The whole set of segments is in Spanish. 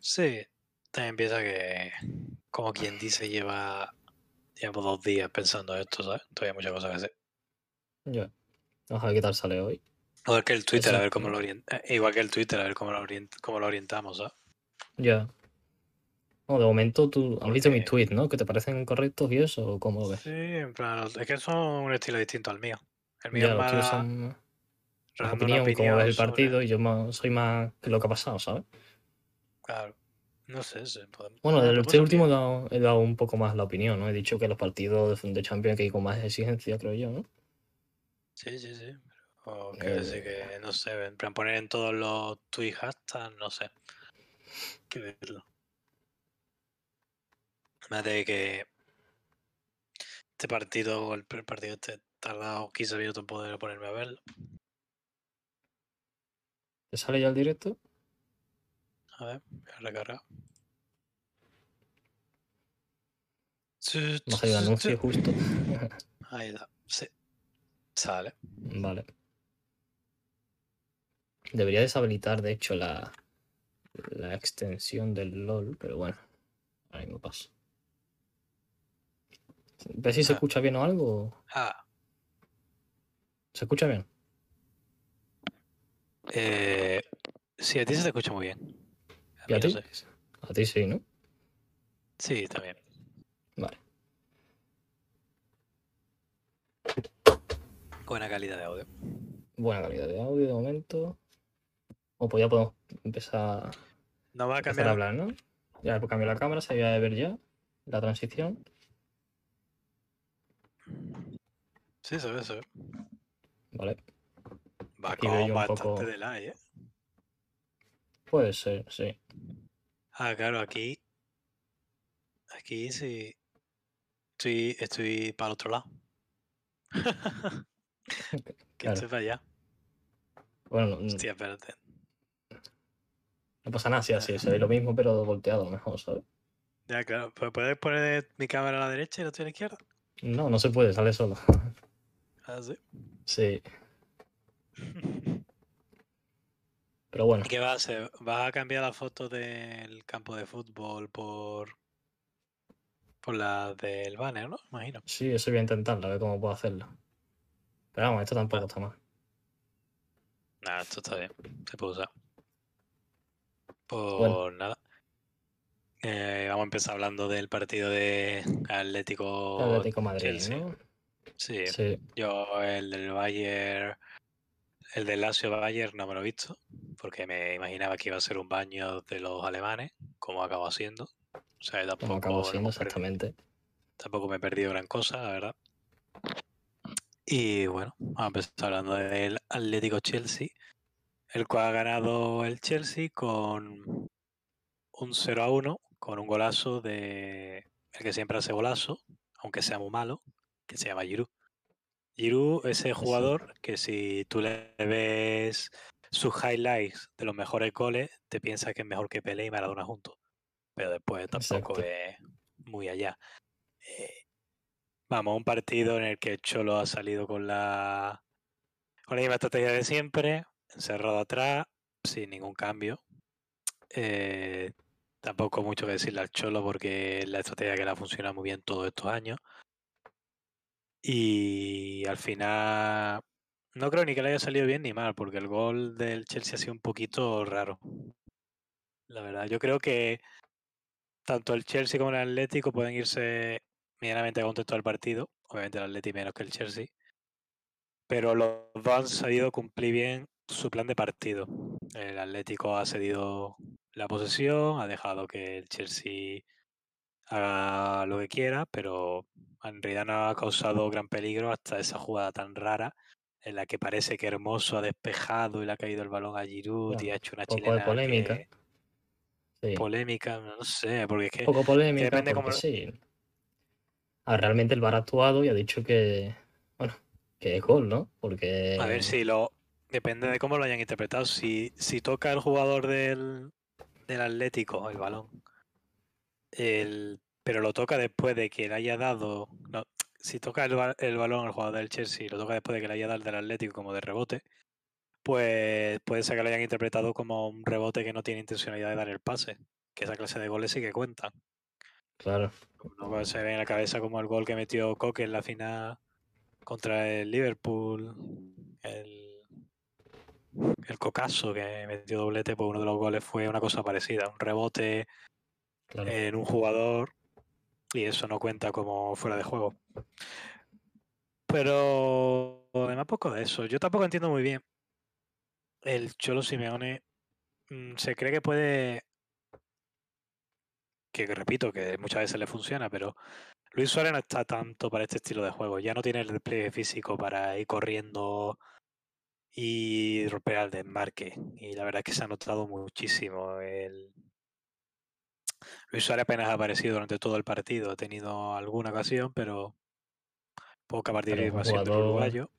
Sí, también piensa que, como quien dice, lleva llevo dos días pensando esto, ¿sabes? Todavía hay muchas cosas que hacer. Ya. Vamos a ver qué tal sale hoy. Igual que el Twitter, a ver cómo lo orienta, igual que el Twitter, a ver cómo lo, orient- cómo lo orientamos, ¿sabes? Ya. No, de momento tú has visto mis tweets, ¿no? ¿Que te parecen correctos y eso? ¿O cómo lo ves? Sí, en plan, es que son un estilo distinto al mío. El mío Ya, es los más son una opinión, cómo ves el sobre- partido, y yo más- soy más que lo que ha pasado, ¿sabes? Claro. No sé, sí, podemos- Bueno, del este último he dado, he dado un poco más la opinión, ¿no? He dicho que los partidos de, de Champions que hay con más exigencia, creo yo, ¿no? Sí, sí, sí. O que Eh. sí que, no sé, en plan poner en todos los tweets hashtags, no sé. Que verlo. Más de que este partido, el partido este, he tardado 15 minutos en poder ponerme a verlo. ¿Te sale ya el directo? A ver, voy a recargar. Me ha salido anuncio justo. Ahí está, sí. Sale. Vale. Debería deshabilitar, de hecho, la, la extensión del LOL, pero bueno, ahora mismo paso. ¿Ves si se Ah. escucha bien o algo? Ah, ¿Se escucha bien? eh, sí, a ti se te escucha muy bien. ¿Y a ti? A ti sí, ¿no? Sí, también. Vale. Buena calidad de audio. Buena calidad de audio de momento. O pues ya podemos empezar, No va a empezar cambiar. a hablar, ¿no? Ya he cambiado la cámara, se había de ver ya la transición. Sí, se ve, se ve. Vale. Va Aquí con bastante poco- delay, ¿eh? Puede ser, sí. Ah, claro, aquí. Aquí sí. Estoy, estoy para el otro lado. que Claro. estoy para allá. Bueno, no, Hostia, espérate. no pasa nada si así, se ve lo mismo, pero volteado mejor, ¿sabes? Ya, claro. ¿Pu- ¿Puedes poner mi cámara a la derecha y la tuya a la izquierda? No, no se puede, sale solo. Ah, sí. Sí, pero bueno, ¿Y qué vas a hacer? ¿Vas a cambiar la foto del campo de fútbol por. por la del banner, no? Imagino. sí, eso voy a intentarlo, a ver cómo puedo hacerlo. Pero vamos, esto tampoco Va. está mal. Nada, esto está bien. Se puede usar. Pues Bueno. nada. Eh, vamos a empezar hablando del partido de Atlético. Atlético Madrid. ¿no? Sí, Sí, yo el del Bayern, el del Lazio Bayern no me lo he visto, porque me imaginaba que iba a ser un baño de los alemanes, como acabó siendo. O sea, tampoco, acabó siendo perdido- exactamente. tampoco me he perdido gran cosa, la verdad. Y bueno, vamos a empezar hablando del Atlético Chelsea, el cual ha ganado el Chelsea con un 0 a 1, con un golazo de el que siempre hace golazo, aunque sea muy malo, que se llama Giroud. Giroud, ese jugador que si tú le ves sus highlights de los mejores goles, te piensas que es mejor que Pelé y Maradona juntos. Pero después tampoco Exacto. es muy allá. Eh, vamos, un partido en el que el Cholo ha salido con la, con la misma estrategia de siempre, encerrado atrás, sin ningún cambio. Eh, tampoco mucho que decirle al Cholo porque es la estrategia que le ha funcionado muy bien todos estos años. Y al final no creo ni que le haya salido bien ni mal, porque el gol del Chelsea ha sido un poquito raro. La verdad, yo creo que tanto el Chelsea como el Atlético pueden irse medianamente contentos del partido. Obviamente el Atlético menos que el Chelsea. Pero los dos han sabido cumplir bien su plan de partido. El Atlético ha cedido la posesión, ha dejado que el Chelsea haga lo que quiera, pero en realidad no ha causado gran peligro hasta esa jugada tan rara en la que parece que Hermoso ha despejado y le ha caído el balón a Giroud y ha hecho una un poco de chilena polémica. que- Sí, polémica, no sé, porque es que un poco polémica, depende porque cómo lo- sí. Ah, realmente el VAR ha actuado y ha dicho que, bueno, que es gol, ¿no? Porque A ver si lo. Depende de cómo lo hayan interpretado. Si, si toca el jugador del, del Atlético el balón, el, pero lo toca después de que le haya dado. No, si toca el, el balón el jugador del Chelsea, lo toca después de que le haya dado el del Atlético como de rebote, pues puede ser que lo hayan interpretado como un rebote que no tiene intencionalidad de dar el pase. que esa clase de goles sí que cuentan. Claro. No se ve en la cabeza como el gol que metió Coque en la final contra el Liverpool, el, el Cocaso que metió doblete, pues uno de los goles fue una cosa parecida, un rebote En un jugador y eso no cuenta como fuera de juego. Pero además poco de eso. Yo tampoco entiendo muy bien. El Cholo Simeone mm, se cree que puede, que repito, que muchas veces le funciona, pero Luis Suárez no está tanto para este estilo de juego. Ya no tiene el despliegue físico para ir corriendo y romper al desmarque. Y la verdad es que se ha notado muchísimo. El... Luis Suárez apenas ha aparecido durante todo el partido. Ha tenido alguna ocasión, pero poca participación jugador uruguayo.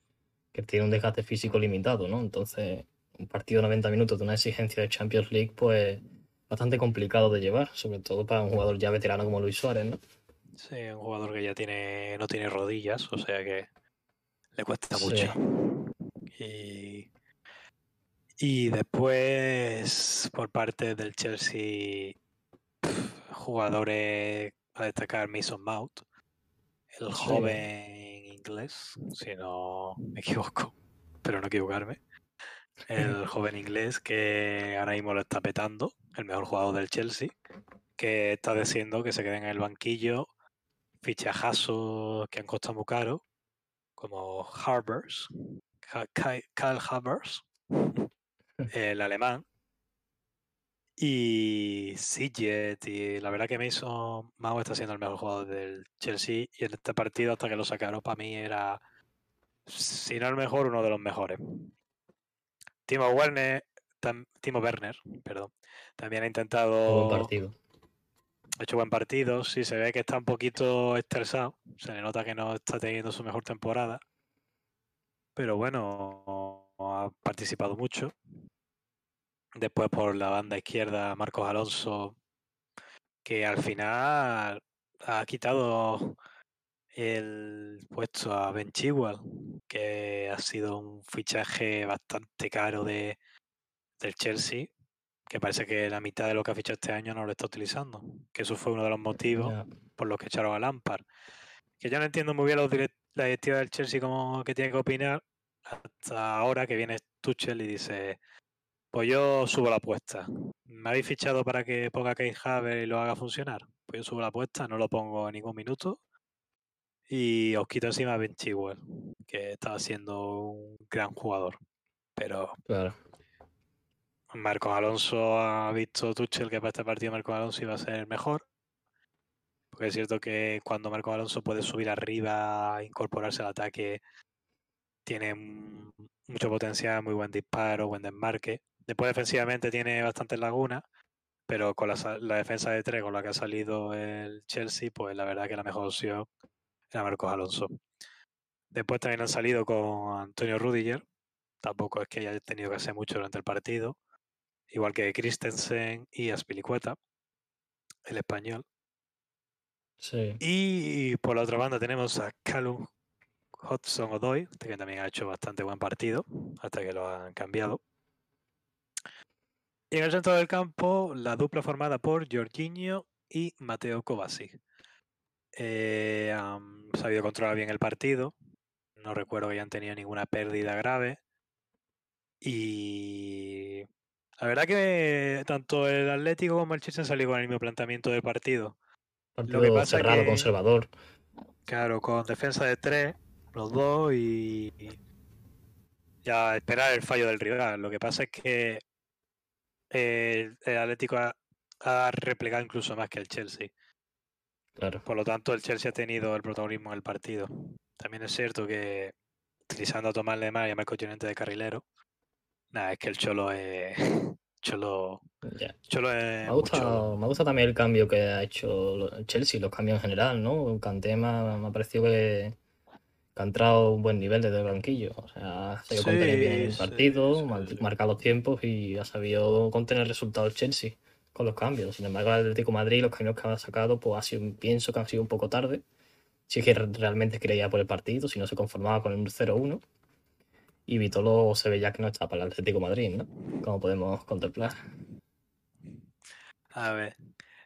que tiene un desgaste físico limitado, ¿no? Entonces, un partido de 90 minutos de una exigencia de Champions League, pues bastante complicado de llevar, sobre todo para un jugador ya veterano como Luis Suárez, ¿no? Sí, un jugador que ya tiene, no tiene rodillas, o sea que le cuesta Sí. mucho. Y, y después, por parte del Chelsea, jugadores a destacar Mason Mount, el Sí. joven inglés, si no me equivoco, pero no equivocarme. El joven inglés que ahora mismo lo está petando, el mejor jugador del Chelsea, que está diciendo que se queden en el banquillo fichajazos que han costado muy caro, como Harbers, Kyle Havertz, el alemán, y Siget, y la verdad que Mason Mount está siendo el mejor jugador del Chelsea, y en este partido, hasta que lo sacaron, para mí era, si no el mejor, uno de los mejores. Timo Werner, tam- Timo Werner, perdón, también ha intentado buen partido. ha hecho buen partido, sí se ve que está un poquito estresado, se le nota que no está teniendo su mejor temporada, pero bueno, ha participado mucho. Después por la banda izquierda, Marcos Alonso, que al final ha quitado el puesto a Ben Chilwell, que ha sido un fichaje bastante caro de, del Chelsea, que parece que la mitad de lo que ha fichado este año no lo está utilizando, que eso fue uno de los motivos por los que echaron a Lampard. Que yo no entiendo muy bien los direct- la directiva del Chelsea como que tiene que opinar hasta ahora que viene Tuchel y dice, pues yo subo la apuesta. ¿Me habéis fichado para que ponga Kai Havertz y lo haga funcionar? Pues yo subo la apuesta, no lo pongo en ningún minuto y os quito encima a Ben Chilwell, que estaba siendo un gran jugador. Pero Claro. Marcos Alonso ha visto Tuchel que para este partido Marcos Alonso iba a ser el mejor. Porque es cierto que cuando Marcos Alonso puede subir arriba, incorporarse al ataque, tiene mucho potencial, muy buen disparo, buen desmarque. Después defensivamente tiene bastantes lagunas, pero con la, sa- la defensa de tres con la que ha salido el Chelsea, pues la verdad que la mejor opción era Marcos Alonso. Después también han salido con Antonio Rudiger. Tampoco es que haya tenido que hacer mucho durante el partido. Igual que Christensen y Aspilicueta, el español. Sí. Y por la otra banda tenemos a Callum Hudson Odoi, este que también ha hecho bastante buen partido, hasta que lo han cambiado. Y en el centro del campo, la dupla formada por Jorginho y Mateo Kovacic. Eh, han sabido controlar bien el partido. No recuerdo que hayan tenido ninguna pérdida grave. Y la verdad que tanto el Atlético como el Chelsea han salido con el mismo planteamiento del partido. Partido que pasa cerrado, que- conservador. Claro, con defensa de tres, los dos, y y ya esperar el fallo del rival. Lo que pasa es que el, el Atlético ha, ha replegado incluso más que el Chelsea. Claro. Por lo tanto, el Chelsea ha tenido el protagonismo en el partido. También es cierto que utilizando a Tomás Lemar y a Marco Llorente de carrilero, nada, es que el Cholo es. Cholo. Cholo es. Me gusta, cholo. me gusta también el cambio que ha hecho Chelsea, los cambios en general, ¿no? Kanté me ha, me ha parecido que ha entrado a un buen nivel desde el banquillo. O sea, ha sabido contener bien el Sí, partido, sí, sí. marcar los tiempos y ha sabido contener resultados el Chelsea con los cambios. Sin embargo, el Atlético de Madrid, los cambios que ha sacado, pues ha sido, pienso que han sido un poco tarde. Si es que re- realmente creía por el partido, si no se conformaba con el 0-1. Y Vitolo se ve ya que no está para el Atlético de Madrid, ¿no? Como podemos contemplar. A ver.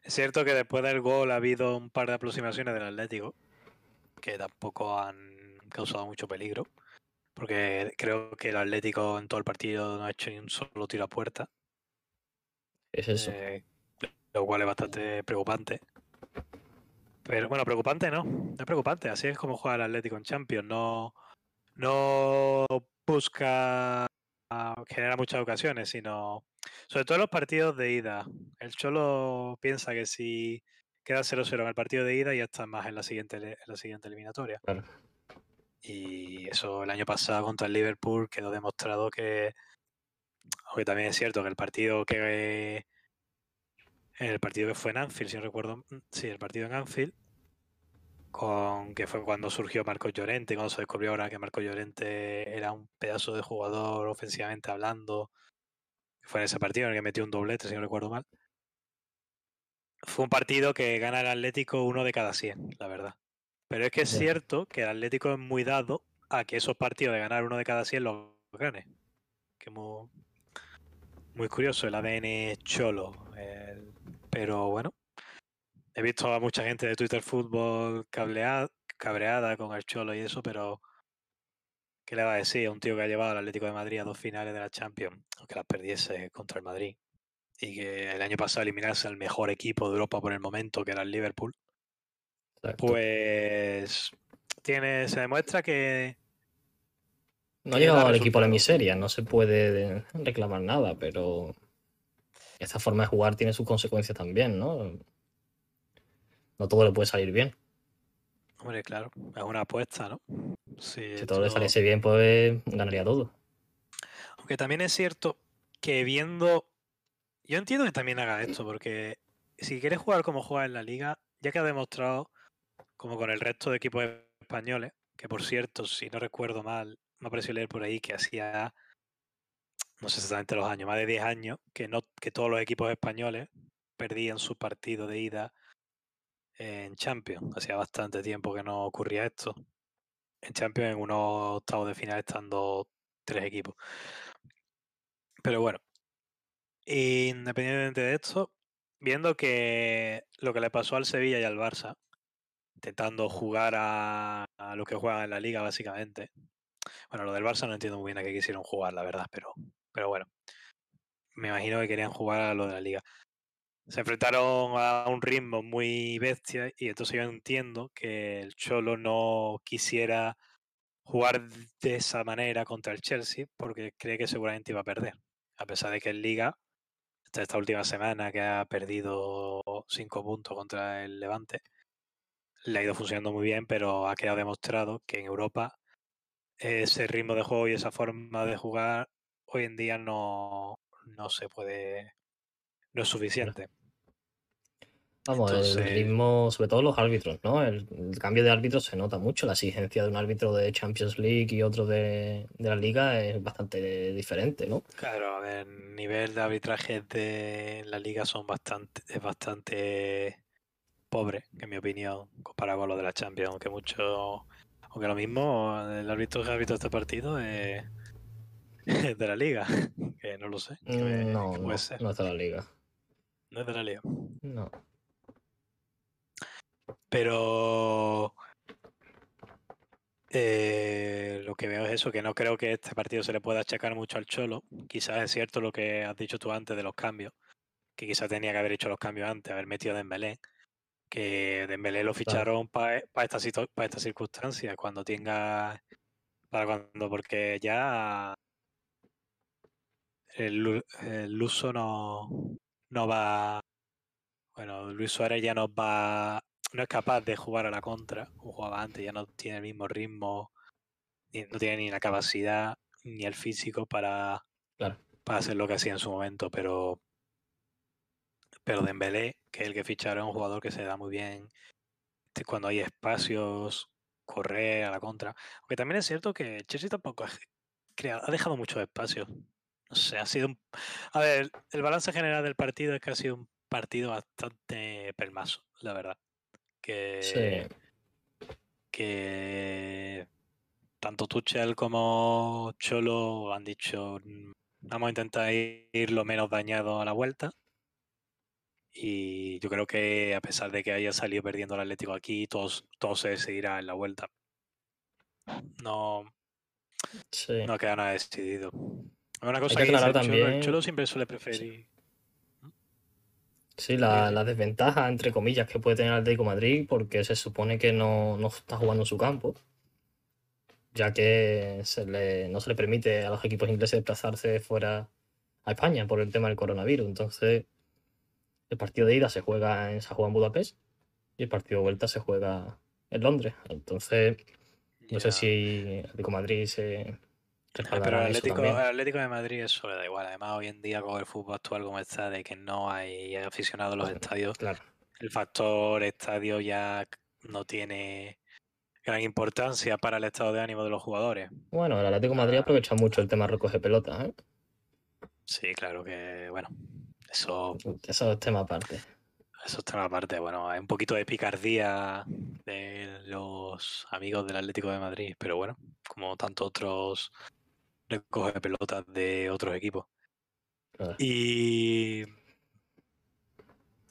Es cierto que después del gol ha habido un par de aproximaciones del Atlético que tampoco han causado mucho peligro. Porque creo que el Atlético en todo el partido no ha hecho ni un solo tiro a puerta. Es eso. eh, lo cual es bastante preocupante. Pero bueno, preocupante no, no es preocupante. Así es como juega el Atlético en Champions. No, no busca ah, generar muchas ocasiones, sino sobre todo en los partidos de ida. El Cholo piensa que si queda 0-0 en el partido de ida ya está más en la siguiente, en la siguiente eliminatoria. Claro. Y eso el año pasado contra el Liverpool quedó demostrado que, aunque también es cierto que el partido que el partido que fue en Anfield, si no recuerdo, mm, sí, el partido en Anfield, con que fue cuando surgió Marco Llorente, cuando se descubrió ahora que Marco Llorente era un pedazo de jugador ofensivamente hablando, fue en ese partido en el que metió un doblete, si no recuerdo mal. Fue un partido que gana el Atlético uno de cada 100, la verdad. Pero es que es cierto que el Atlético es muy dado a que esos partidos de ganar uno de cada 100 los gane. Que muy, muy curioso el ADN cholo. el- pero bueno, he visto a mucha gente de Twitter Fútbol cableada, cabreada con el cholo y eso, pero ¿qué le va a decir a un tío que ha llevado al Atlético de Madrid a dos finales de la Champions, aunque las perdiese contra el Madrid? Y que el año pasado eliminase al mejor equipo de Europa por el momento, que era el Liverpool Exacto. pues tiene, se demuestra que no ha llegado al equipo a la miseria, no se puede reclamar nada, pero esta forma de jugar tiene sus consecuencias también, ¿no? No todo le puede salir bien. hombre, claro, es una apuesta, ¿no? Sí, Si todo le saliese bien, pues ganaría todo. Aunque también es cierto que viendo. Yo entiendo que también haga esto, porque si quieres jugar como juega en la liga, ya que ha demostrado, como con el resto de equipos españoles, que por cierto, si no recuerdo mal, me ha parecido leer por ahí que hacía, no sé exactamente los años, más de 10 años, que, no, que todos los equipos españoles perdían su partido de ida en Champions. Hacía bastante tiempo que no ocurría esto. En Champions, en unos octavos de final, estando tres equipos. Pero bueno, independientemente de esto, viendo que lo que le pasó al Sevilla y al Barça, intentando jugar a, a lo que juegan en la liga, básicamente. Bueno, lo del Barça no entiendo muy bien a qué quisieron jugar, la verdad, pero, pero bueno. Me imagino que querían jugar a lo de la liga. Se enfrentaron a un ritmo muy bestia y entonces yo entiendo que el Cholo no quisiera jugar de esa manera contra el Chelsea porque cree que seguramente iba a perder. A pesar de que en Liga, esta última semana que ha perdido cinco puntos contra el Levante, le ha ido funcionando muy bien, pero ha quedado demostrado que en Europa ese ritmo de juego y esa forma de jugar hoy en día no, no se puede, no es suficiente. Vamos, el ritmo, sobre todo los árbitros, ¿no? El, el cambio de árbitros se nota mucho. La exigencia de un árbitro de Champions League y otro de, de la Liga es bastante diferente, ¿no? Claro, a ver, el nivel de arbitraje de la liga son bastante, es bastante pobre, en mi opinión, comparado con lo de la Champions, aunque mucho, aunque lo mismo, el árbitro que ha visto este partido es, es de la liga, que no lo sé, que, me- Mm, No, que no, puede ser, no está la Liga. no es de la liga. No. Pero eh, lo que veo es eso, que no creo que este partido se le pueda achacar mucho al Cholo. Quizás es cierto lo que has dicho tú antes de los cambios, que quizás tenía que haber hecho los cambios antes, haber metido a Dembélé, que Dembélé lo ficharon para esta, situ- pa estas circunstancias, cuando tenga, para cuando, porque ya el, Lu- el Luso no, no va, bueno, Luis Suárez ya no va, no es capaz de jugar a la contra, como jugaba antes, ya no tiene el mismo ritmo, ni- no tiene ni la capacidad ni el físico para, Claro. para hacer lo que hacía en su momento, pero pero Dembélé, que es el que ficharon, es un jugador que se da muy bien este, cuando hay espacios, correr a la contra. Aunque también es cierto que Chelsea tampoco ha, crea- ha dejado muchos espacios. No sé, ha sido un... A ver, el balance general del partido es que ha sido un partido bastante pelmazo, la verdad. Que, Sí. que tanto Tuchel como Cholo han dicho "Mm, vamos a intentar ir lo menos dañado a la vuelta Y yo creo que a pesar de que haya salido perdiendo el Atlético aquí, todos, todo se seguirá en la vuelta. No, Sí. no queda nada decidido. Una cosa que que, dice aclarar el Cholo, también- Cholo siempre suele preferir. Sí, la, Sí, sí. la desventaja, entre comillas, que puede tener el Atlético de Madrid, porque se supone que no, no está jugando en su campo, ya que se le, no se le permite a los equipos ingleses desplazarse fuera a España por el tema del coronavirus. Entonces, el partido de ida se juega en, se juega en Budapest y el partido de vuelta se juega en Londres. Entonces, no sé si Atlético Madrid se respaldará Pero el Atlético, el Atlético de Madrid eso le da igual. Además, hoy en día con el fútbol actual como está, de que no hay aficionados a los estadios, Claro, el factor estadio ya no tiene gran importancia para el estado de ánimo de los jugadores. bueno, el Atlético de Madrid Ah. aprovecha mucho el tema recoge pelotas, ¿eh? Sí, claro que, bueno, eso, Eso es tema aparte. eso está aparte. Bueno, hay un poquito de picardía de los amigos del Atlético de Madrid, pero bueno, como tantos otros recoge pelotas de otros equipos. Y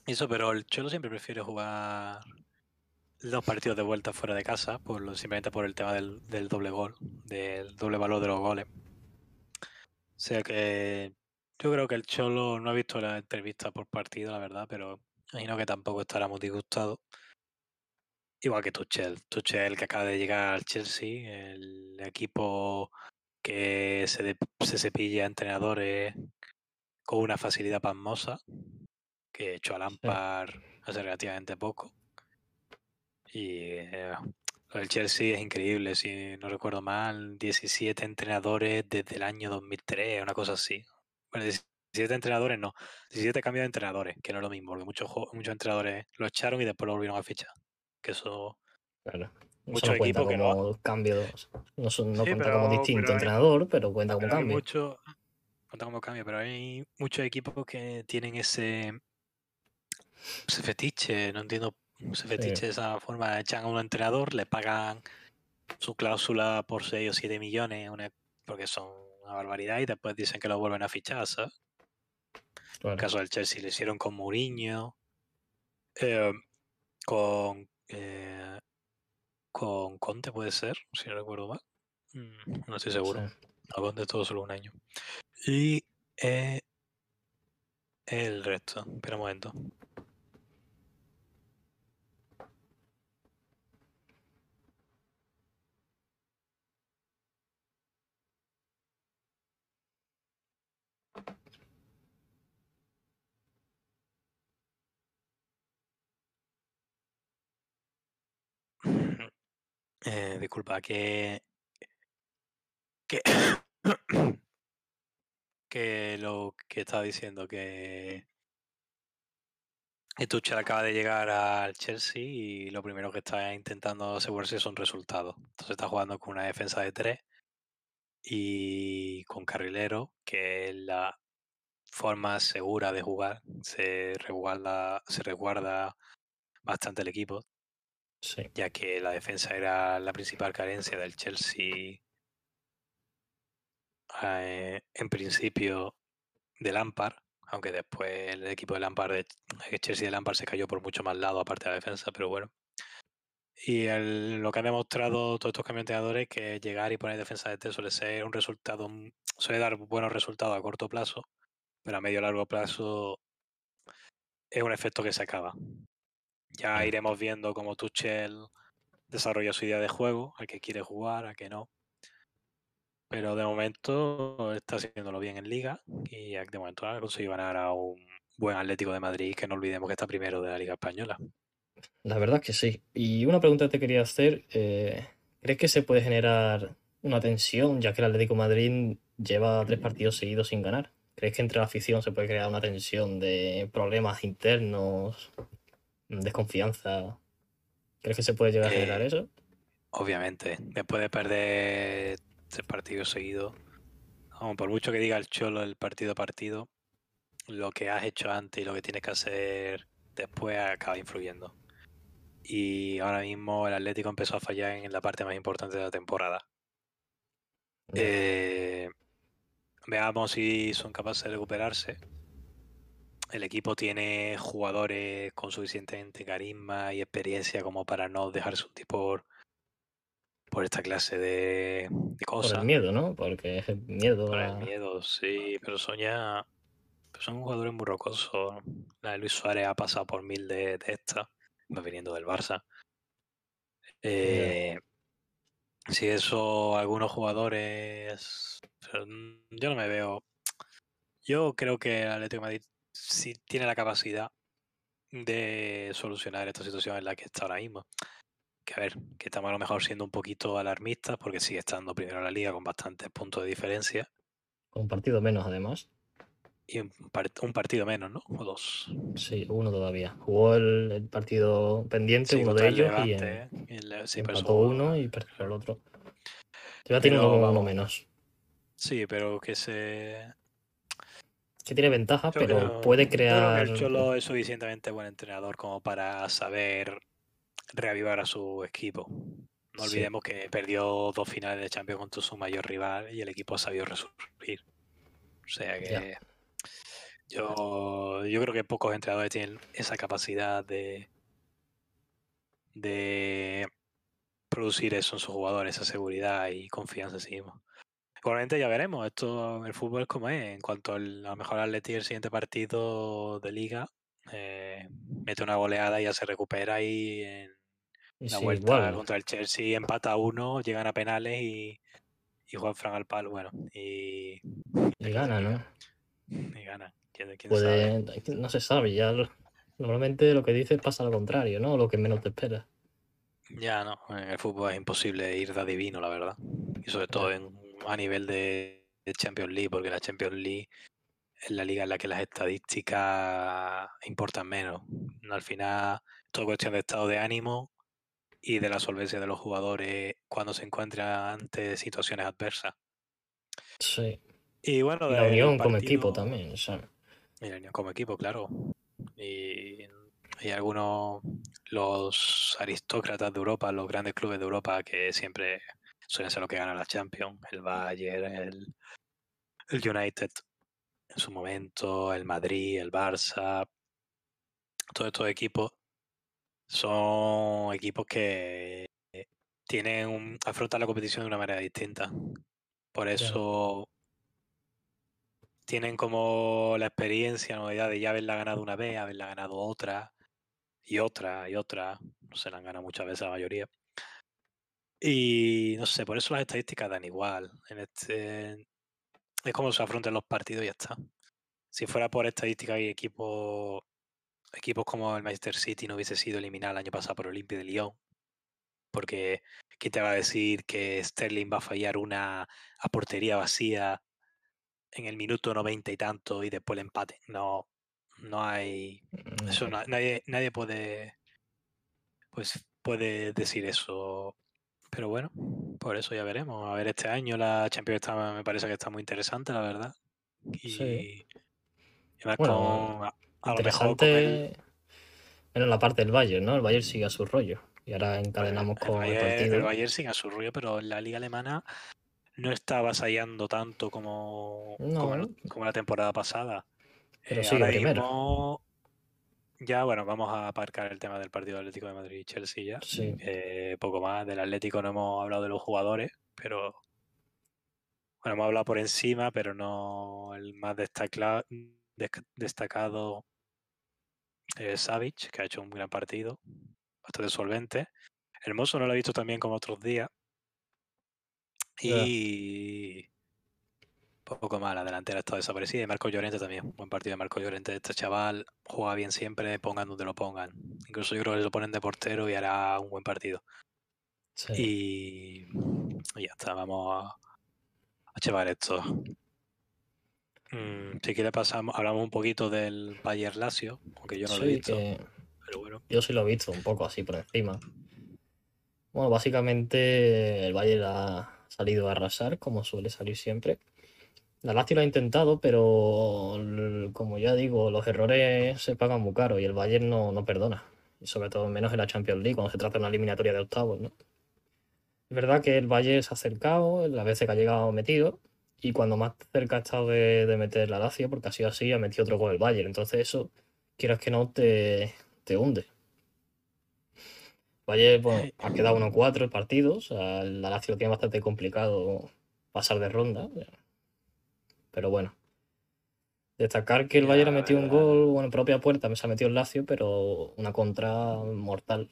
eso, pero el Cholo siempre prefiere jugar los partidos de vuelta fuera de casa, por lo- simplemente por el tema del, del doble gol, del doble valor de los goles. O sea que yo creo que el Cholo no ha visto la entrevista por partido, la verdad, pero imagino que tampoco estará muy disgustado. Igual que Tuchel. Tuchel que acaba de llegar al Chelsea, el equipo que se, de- se cepilla a entrenadores con una facilidad pasmosa, que echó a Lampard hace relativamente poco. Y eh, del Chelsea es increíble, si no recuerdo mal, 17 entrenadores desde el año 2003, una cosa así. Bueno, 17 entrenadores no, 17 cambios de entrenadores, que no es lo mismo, porque muchos, muchos entrenadores lo echaron y después lo volvieron a fichar. Que eso Claro. Eso Mucho no cuenta equipo que no como cambio. No, son- no Sí, cuenta pero- como distinto pero hay- entrenador, pero cuenta como Pero cambio. mucho, cuenta como cambio, pero hay muchos equipos que tienen ese, ese fetiche, no entiendo ese fetiche de esa forma, echan a un entrenador, le pagan su cláusula por 6 o 7 millones, una- porque son una barbaridad, y después dicen que lo vuelven a fichar, ¿sabes? En el caso del Chelsea lo hicieron con Mourinho, eh, con, eh, con Conte puede ser, si no recuerdo mal. Mm, No estoy seguro. Sí. A Conte todo solo un año. Y eh, el resto. Espera un momento. Eh, disculpa, que. Que. que lo que estaba diciendo, que. Tuchel acaba de llegar al Chelsea y lo primero que está intentando asegurarse son resultados. Entonces está jugando con una defensa de tres y con carrilero, que es la forma segura de jugar. Se resguarda, se resguarda bastante el equipo, Ya que la defensa era la principal carencia del Chelsea eh, en principio de Lampard, aunque después el equipo de Lampard, el Chelsea de Lampard se cayó por mucho más lado aparte de la defensa, pero bueno. Y lo que han demostrado todos estos entrenadores es que llegar y poner defensa de T suele ser un resultado, m- suele dar buenos resultados a corto plazo, pero a medio largo plazo es un efecto que se acaba. Ya iremos viendo cómo Tuchel desarrolla su idea de juego, a qué quiere jugar, a qué no. Pero de momento está haciéndolo bien en Liga y de momento ha conseguido ganar a un buen Atlético de Madrid, que no olvidemos que está primero de la Liga Española. La verdad es que sí. Y una pregunta que te quería hacer. eh, ¿Crees que se puede generar una tensión, ya que el Atlético de Madrid lleva tres partidos seguidos sin ganar? ¿Crees que entre la afición se puede crear una tensión de problemas internos, desconfianza? ¿Crees que se puede llegar a generar Eh, eso? Obviamente, después de perder tres partidos seguidos, por mucho que diga el Cholo el partido a partido, lo que has hecho antes y lo que tienes que hacer después acaba influyendo. Y ahora mismo el Atlético empezó a fallar en la parte más importante de la temporada. Eh, veamos si son capaces de recuperarse. El equipo tiene jugadores con suficientemente carisma y experiencia como para no dejarse un tipo por, esta clase de, cosas. Por el miedo, ¿no? Porque es el miedo. Por el miedo, sí, pero son ya. son jugadores muy rocosos. La de Luis Suárez ha pasado por mil de, de estas, viniendo del Barça. Eh, si eso, algunos jugadores. Yo no me veo. Yo creo que el Atlético de Madrid sí tiene la capacidad de solucionar esta situación en la que está ahora mismo. Que a ver, que estamos a lo mejor siendo un poquito alarmistas porque sigue estando primero en la liga con bastantes puntos de diferencia. Un partido menos, además. Y un, partido menos, ¿no? O dos. Sí, uno todavía. Jugó el, partido pendiente, uno de ellos, y, empató uno y perdió el otro. Ya tiene uno menos. Sí, pero que se que tiene ventajas, pero puede crear. Creo que es suficientemente buen entrenador como para saber reavivar a su equipo. No olvidemos que perdió dos finales de Champions contra su mayor rival y el equipo ha sabido resurgir. O sea que yo, yo creo que pocos entrenadores tienen esa capacidad de, de producir eso en sus jugadores, esa seguridad y confianza en sí mismo. Igualmente ya veremos, esto el fútbol es como es. En cuanto al, a lo mejor Atleti el siguiente partido de liga eh, mete una goleada y ya se recupera y en la vuelta contra el Chelsea empata uno, llegan a penales y, y Juan Fran al palo, bueno, y, y gana, ¿no? Y gana. ¿Quién, No se sabe, ya normalmente lo que dices pasa lo contrario, ¿no? Lo que menos te espera. Ya no, en el fútbol es imposible ir de adivino, la verdad. Y sobre todo en a nivel de, Champions League, porque la Champions League es la liga en la que las estadísticas importan menos. Al final, todo cuestión de estado de ánimo y de la solvencia de los jugadores cuando se encuentran ante situaciones adversas. Sí. Y bueno, la unión como equipo también. Y la unión como equipo, claro. Y hay algunos, los aristócratas de Europa, los grandes clubes de Europa que siempre suelen ser los que ganan la Champions, el Bayern, el, el United en su momento, el Madrid, el Barça, todos estos equipos son equipos que tienen un, afrontan la competición de una manera distinta. Por eso tienen como la experiencia, novedad de ya haberla ganado una vez, haberla ganado otra y otra y otra. No se la han ganado muchas veces la mayoría. Y no sé, por eso las estadísticas dan igual. En este, es como se afrontan los partidos y ya está. Si fuera por estadística y equipos, equipos como el Manchester City no hubiese sido eliminado el año pasado por Olimpia de Lyon, porque ¿quién te va a decir que Sterling va a fallar una a portería vacía en el minuto noventa y tanto y después el empate? No, no hay. Eso nadie, nadie puede. Pues puede decir eso pero bueno, por eso ya veremos. A ver, este año la Champions está, me parece que está muy interesante, la verdad. Y, sí. bueno, interesante en la parte del Bayern, ¿no? El Bayern sigue a su rollo. Y ahora encadenamos con el, partido. El Bayern sigue a su rollo, pero la liga alemana no está avasallando tanto como, como, la temporada pasada. Pero eh, sigue primero. Ya, bueno, vamos a aparcar el tema del partido Atlético de Madrid y Chelsea ya. Sí. Eh, poco más. Del Atlético no hemos hablado de los jugadores, pero. Bueno, hemos hablado por encima, pero no el más destacado, destacado es Savic, que ha hecho un gran partido, bastante solvente. Hermoso no lo he visto también como otros días. Y. Poco más, la delantera está desaparecida. Y Marco Llorente también. Buen partido de Marco Llorente. Este chaval juega bien siempre, pongan donde lo pongan. Incluso yo creo que lo ponen de portero y hará un buen partido. Y... ya está, vamos a, a llevar esto. Mm, si quiere pasamos, hablamos un poquito del Bayern Lazio, aunque yo no lo he visto. Pero bueno. Yo sí lo he visto un poco así por encima. Bueno, básicamente el Bayern ha salido a arrasar, como suele salir siempre. La Lazio lo ha intentado, pero como ya digo, los errores se pagan muy caro y el Bayern no, no perdona. Y sobre todo menos en la Champions League, cuando se trata de una eliminatoria de octavos, ¿no? Es verdad que el Bayern se ha acercado, la veces que ha llegado metido, y cuando más cerca ha estado de, de meter la Lazio, porque ha sido así, ha metido otro gol el Bayern. Entonces eso, quieras que no, te, te hunde. Bayern bueno, ha quedado 1-4 el partido, o sea, la Lazio lo tiene bastante complicado pasar de ronda. Pero bueno. Destacar que el Bayern ha metido un gol, bueno, en propia puerta se ha metido el Lazio, pero una contra mortal.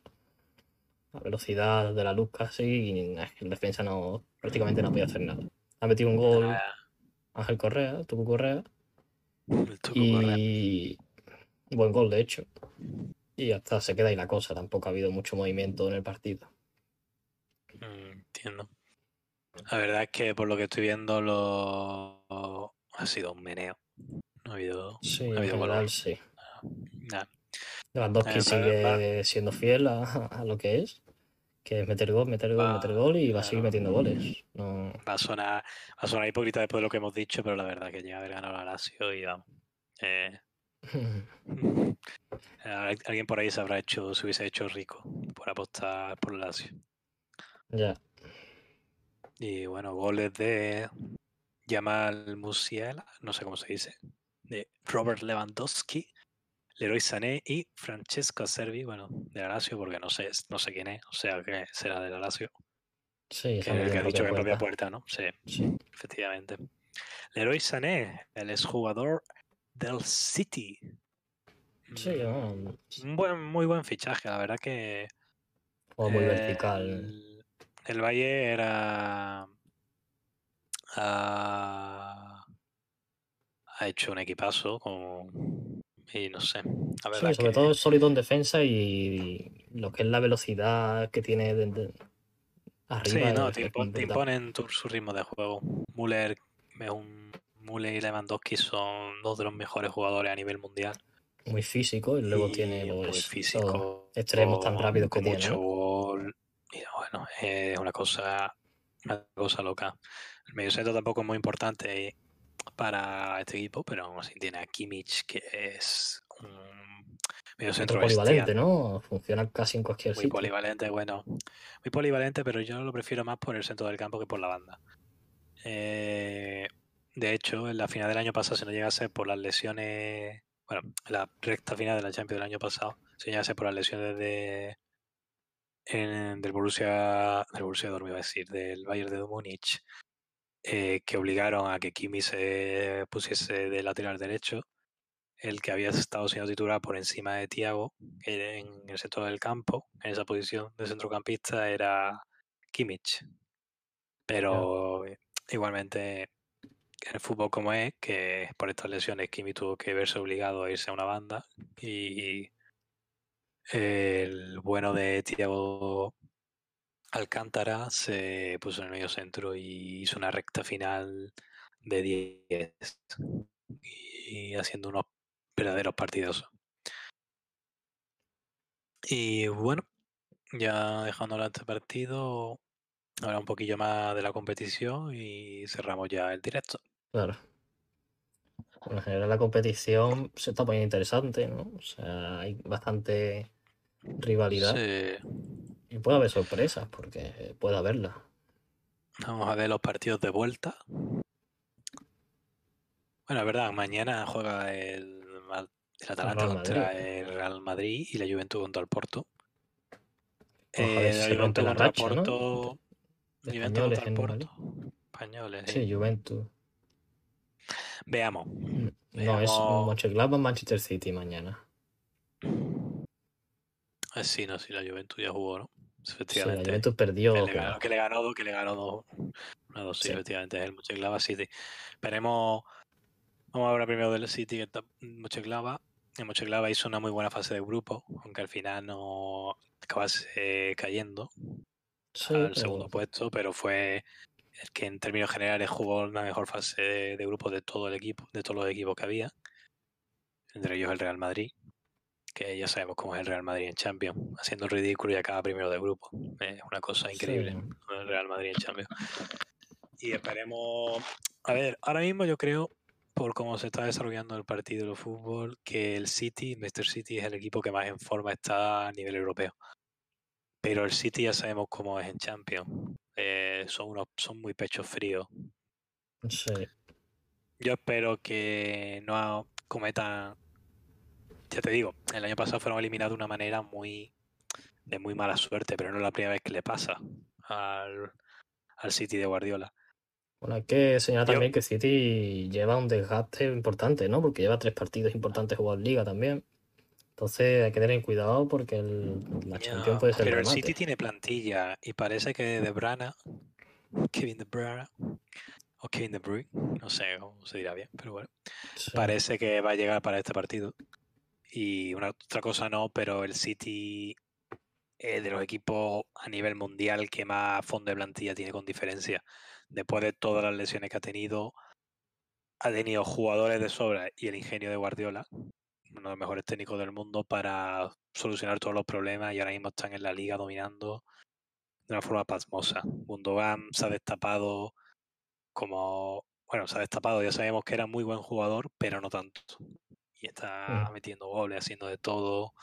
La velocidad de la luz casi, y el defensa no, prácticamente no podía hacer nada. Ha metido un gol Ángel Correa, Tucu Correa. y buen gol, de hecho. Y hasta se queda ahí la cosa, tampoco ha habido mucho movimiento en el partido. Mm, entiendo. La verdad es que por lo que estoy viendo lo... ha sido un meneo. No ha habido, sí, no ha habido general, sí. Nah. Lewandowski Eh, sigue va- siendo fiel a, a lo que es, que es meter gol, meter gol, Va- meter gol y va a seguir metiendo goles. No, Va a sonar, va a sonar hipócrita después de lo que hemos dicho, pero la verdad que llega a haber ganado la Lazio y vamos. eh, al- alguien por ahí se habrá hecho, se hubiese hecho rico por apostar por la Lazio. ya, Y bueno, goles de Jamal Musiala, no sé cómo se dice, de Robert Lewandowski, Leroy Sané y Francesco Servi, bueno, de la Lazio, porque no sé, no sé quién es, o sea que será de la Lazio, sí, que es el que ha dicho que en propia puerta. ¿no? Sí, Sí, efectivamente. Leroy Sané, el exjugador del City. sí, Mm, Un buen, muy buen fichaje, la verdad que juega muy Eh, vertical. El, Valle era. Ha, ha hecho un equipazo como, y no sé. La verdad Sí, sobre que todo es sólido en defensa y lo que es la velocidad que tiene de- de- sí, arriba no, te, impon- imponen tu- su ritmo de juego. Müller es un Müller y Lewandowski son dos de los mejores jugadores a nivel mundial. Muy físico y luego y tiene pues, esos físico, extremos tan con- rápidos que con tiene. mucho ¿no? gol. Y bueno, es una cosa, una cosa loca. El mediocentro tampoco es muy importante para este equipo, pero aún así tiene a Kimmich, que es un Otro mediocentro polivalente, bestial, ¿no? Funciona casi en cualquier muy sitio. polivalente, bueno, muy polivalente, pero yo lo prefiero más por el centro del campo que por la banda. Eh, de hecho, en la final del año pasado, si no llegase por las lesiones, bueno, en la recta final de la Champions del año pasado, si no llegase por las lesiones de en- del Borussia, del Borussia Dortmund, iba a decir, del Bayern de Múnich, eh, que obligaron a que Kimi se pusiese de lateral derecho, el que había estado siendo titular por encima de Thiago en el centro del campo, en esa posición de centrocampista, era Kimmich. Pero eh, igualmente en el fútbol como es, que por estas lesiones Kimi tuvo que verse obligado a irse a una banda y el bueno de Thiago Alcántara se puso en el medio centro y hizo una recta final de 10 y haciendo unos verdaderos partidos. Y bueno, ya dejando hablar de este partido, ahora un poquillo más de la competición y cerramos ya el directo. Claro. En general la competición se está poniendo interesante, ¿no? O sea, hay bastante rivalidad Sí, y puede haber sorpresas porque puede haberla. vamos a ver los partidos de vuelta. Bueno, es verdad, mañana juega el, el Atalanta Real contra Madrid. el Real Madrid y la Juventud contra el Porto. Ver Eh, la Juventud contra el. Porto. Juventud contra el Porto. Españoles, sí. Sí, Juventus. Veamos. No, es Veamos. Mönchengladbach Manchester City mañana. Eh, sí, no, sí, la Juventud ya jugó, ¿no? Sí, la Efectivamente. Juventus perdió. que, le ganó, que le ganó dos, que le ganó dos. Una dos, sí, Sí. efectivamente, es el Mönchengladbach City. Esperemos. Vamos a hablar primero del City, que está Mönchengladbach. El Mönchengladbach hizo una muy buena fase de grupo, aunque al final no acabase cayendo Sí, al pero segundo puesto, pero fue el que en términos generales jugó la mejor fase de, de grupo de todo el equipo, de todos los equipos que había, entre ellos el Real Madrid, que ya sabemos cómo es el Real Madrid en Champions, haciendo el ridículo y acaba primero de grupo. Es una cosa increíble, Sí. el Real Madrid en Champions. Y esperemos, a ver, ahora mismo yo creo, por cómo se está desarrollando el partido de fútbol, que el City, Mr. City es el equipo que más en forma está a nivel europeo. Pero el City ya sabemos cómo es en Champions. Eh, son unos, son muy pechos fríos. Sí. Yo espero que no cometan. Ya te digo, el año pasado fueron eliminados de una manera muy. de muy mala suerte, pero no es la primera vez que le pasa al, al City de Guardiola. Bueno, hay que señalar Yo- también que City lleva un desgaste importante, ¿no? Porque lleva tres partidos importantes jugados en Liga también. Entonces hay que tener cuidado porque el- la Champions puede ser pero el remate. City tiene plantilla y parece que De Bruyne, Kevin De Bruyne, o Kevin De Bruyne, no sé cómo se dirá bien, pero bueno, Sí. parece que va a llegar para este partido. Y una otra cosa no, pero el City es de los equipos a nivel mundial que más fondo de plantilla tiene con diferencia. Después de todas las lesiones que ha tenido, ha tenido jugadores de sobra y el ingenio de Guardiola, uno de los mejores técnicos del mundo, para solucionar todos los problemas y ahora mismo están en la liga dominando de una forma pasmosa. Gundogan se ha destapado como, bueno, se ha destapado, ya sabemos que era muy buen jugador, pero no tanto. Y está metiendo goles, haciendo de todo.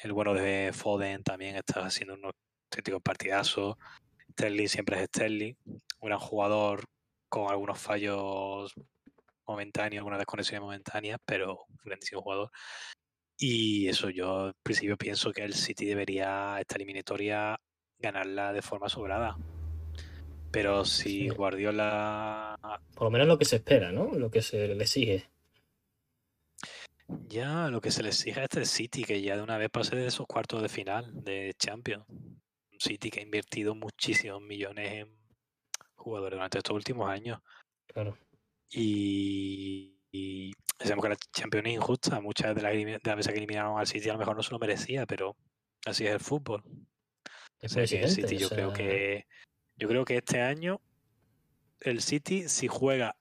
El bueno de Foden también está haciendo unos auténticos partidazos. Sterling siempre es Sterling, un gran jugador con algunos fallos momentáneos, algunas desconexiones momentáneas, pero un grandísimo jugador. Y eso yo al principio pienso que el City debería esta eliminatoria ganarla de forma sobrada. Pero si Sí. Guardiola Por lo menos lo que se espera, ¿no? Lo que se le exige. Ya lo que se le exige a este City, que ya de una vez pase de esos cuartos de final de Champions. Un City que ha invertido muchísimos millones en jugadores durante estos últimos años. Claro. Y, y sabemos que la Champions es injusta. Muchas de las, de las veces que eliminaron al City a lo mejor no se lo merecía, pero así es el fútbol. Es O sea el. City yo o creo que yo creo que este año el City si juega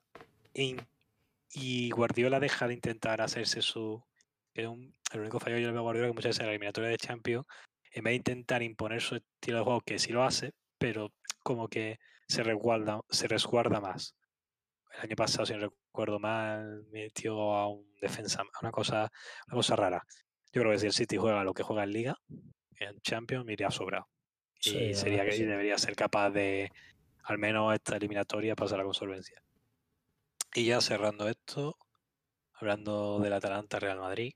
in- y Guardiola deja de intentar hacerse su que es un- el único fallo que yo le veo a Guardiola que muchas veces en la eliminatoria de Champions en vez de intentar imponer su estilo de juego que sí lo hace pero como que se resguarda se resguarda más el año pasado si no recuerdo mal metió a un defensa a una cosa una cosa rara yo creo que si el City juega lo que juega en Liga en Champions me iría sobrado la y sería que sí. debería ser capaz de al menos esta eliminatoria pasarla con solvencia. Y ya cerrando esto, hablando del Atalanta Real Madrid,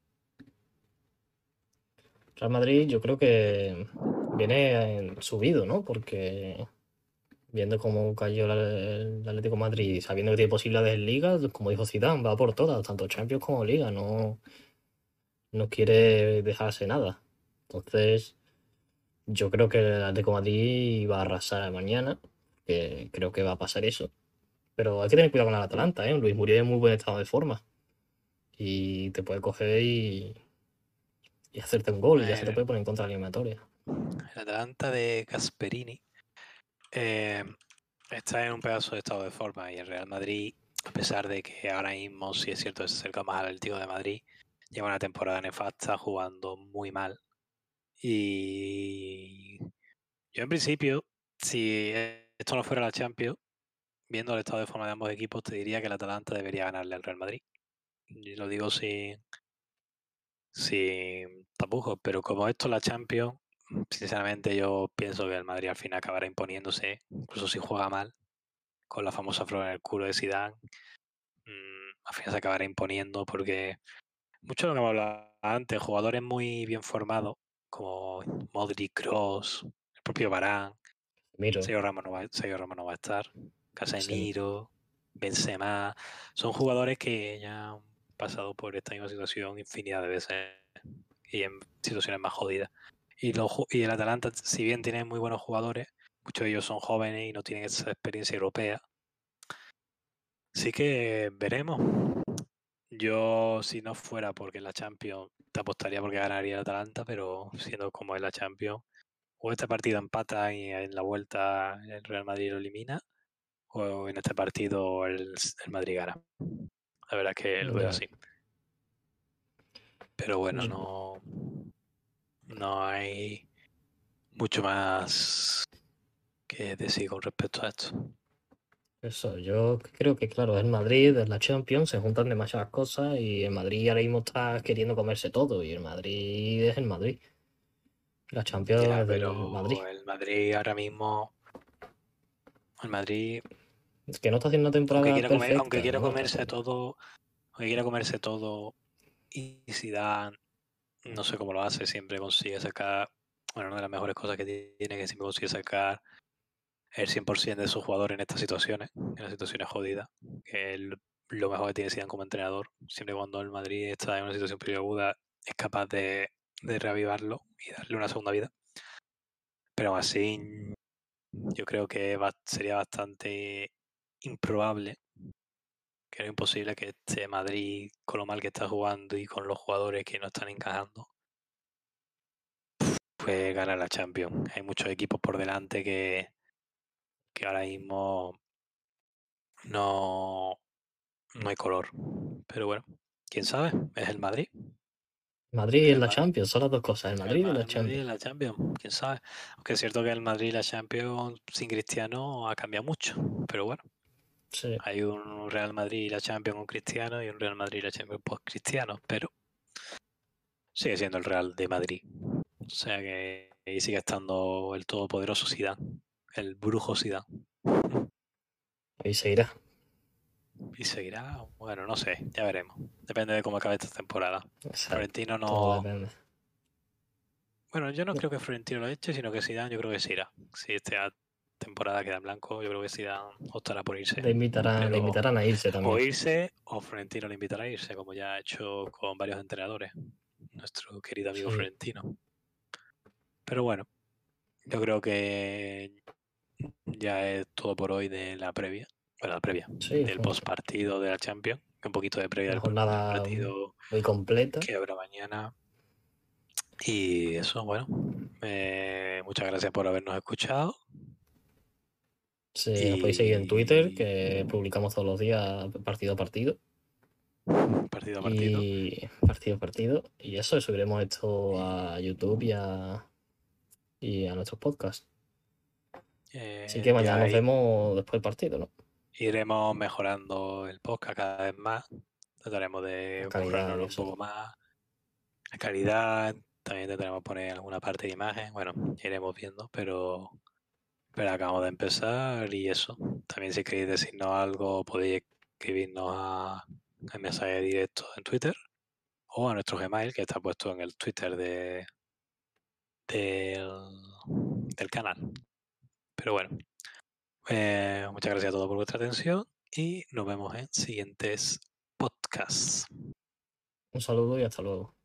Real Madrid yo creo que viene en subido, ¿no? Porque viendo cómo cayó el Atlético de Madrid, sabiendo que tiene posibilidades en Liga, como dijo Zidane, va por todas, tanto Champions como Liga, no, no quiere dejarse nada. Entonces, yo creo que el Atlético de Madrid va a arrasar mañana, que creo que va a pasar eso. Pero hay que tener cuidado con el Atalanta, ¿eh? Luis Muriel en muy buen estado de forma. Y te puede coger y, y hacerte un gol, y ya se te puede poner en contra de la eliminatoria. el Atalanta de Gasperini eh, está en un pedazo de estado de forma y el Real Madrid, a pesar de que ahora mismo sí es cierto se acerca más al Atlético de Madrid, lleva una temporada nefasta jugando muy mal. Y yo en principio, si esto no fuera la Champions, viendo el estado de forma de ambos equipos, te diría que el Atalanta debería ganarle al Real Madrid. Y lo digo sin, sin tapujos, pero como esto es la Champions, sinceramente yo pienso que el Madrid al final acabará imponiéndose, incluso si juega mal, con la famosa flor en el culo de Zidane, mm, al final se acabará imponiendo porque mucho de lo que hemos hablado antes, jugadores muy bien formados, como Modric, Kroos, el propio Miro, Sergio Ramos no va, Sergio Ramos no va a estar. Casemiro, Benzema, son jugadores que ya han pasado por esta misma situación infinidad de veces y en situaciones más jodidas. Y, los ju- y el Atalanta, si bien tiene muy buenos jugadores, muchos de ellos son jóvenes y no tienen esa experiencia europea. Así que veremos. Yo, si no fuera porque en la Champions, te apostaría porque ganaría el Atalanta, pero siendo como es la Champions, o este partido empata y en la vuelta el Real Madrid lo elimina, o en este partido el, el Madrid gana. La verdad es que lo veo así. Pero bueno, no, no hay mucho más que decir con respecto a esto. Eso, yo creo que, claro, es el Madrid, es la Champions, se juntan demasiadas cosas y el Madrid ahora mismo está queriendo comerse todo y el Madrid es el Madrid. La Champions Ya, es del pero Madrid. el Madrid ahora mismo, el Madrid Es que no está haciendo una temporada Aunque quiera, comer- perfecta, aunque quiera ¿no? comerse todo, aunque quiera comerse todo, y Zidane, no sé cómo lo hace, siempre consigue sacar, bueno, una de las mejores cosas que tiene que siempre consigue sacar el 100% de sus jugadores en estas situaciones, en las situaciones jodidas, que es lo mejor que tiene Zidane como entrenador, siempre cuando el Madrid está en una situación peliaguda es capaz de, de reavivarlo y darle una segunda vida. Pero aún así, yo creo que va- sería bastante improbable, que no imposible que este Madrid, con lo mal que está jugando y con los jugadores que no están encajando, pues ganar la Champions. Hay muchos equipos por delante que, que ahora mismo no, no hay color. Pero bueno, quién sabe, es el Madrid. Madrid y El la Madrid. Champions, son las dos cosas, el Madrid el y la el Madrid Champions. y la Champions, quién sabe. Aunque es cierto que el Madrid y la Champions sin Cristiano ha cambiado mucho. Pero bueno, Sí, hay un Real Madrid y la Champions con Cristiano y un Real Madrid y la Champions post Cristiano, pero sigue siendo el Real de Madrid. O sea que ahí sigue estando el todopoderoso Zidane, el brujo Zidane. ahí se irá. Y seguirá, bueno, no sé, ya veremos. Depende de cómo acabe esta temporada. Exacto, Florentino no. Bueno, yo no creo que Florentino lo eche, sino que Zidane yo creo que se irá. Si esta temporada queda en blanco, yo creo que Zidane optará por irse. Le invitarán, le invitarán a irse O también. irse, o Florentino le invitará a irse, como ya ha hecho con varios entrenadores. Nuestro querido amigo Sí. Florentino. Pero bueno, yo creo que ya es todo por hoy de la previa. Bueno, la previa. Sí, del post partido de la Champions. Un poquito de previa Una del jornada partido muy completa. que habrá mañana. Y eso, bueno. eh, muchas gracias por habernos escuchado. Sí, nos podéis seguir en Twitter, que Y- publicamos todos los días partido a partido. Partido a partido. Y partido a partido. Y eso, subiremos esto a YouTube y a, y a nuestros podcasts. Así Eh, que mañana nos vemos después del partido, ¿no? iremos mejorando el podcast cada vez más. Trataremos de currárnoslo un poco más. La calidad. También que poner alguna parte de imagen. Bueno, iremos viendo, pero, pero acabamos de empezar y eso. También si queréis decirnos algo, podéis escribirnos a, a mensaje directo en Twitter o a nuestro Gmail, que está puesto en el Twitter de, del, canal. Pero bueno, eh, muchas gracias a todos por vuestra atención y nos vemos en siguientes podcasts. Un saludo y hasta luego.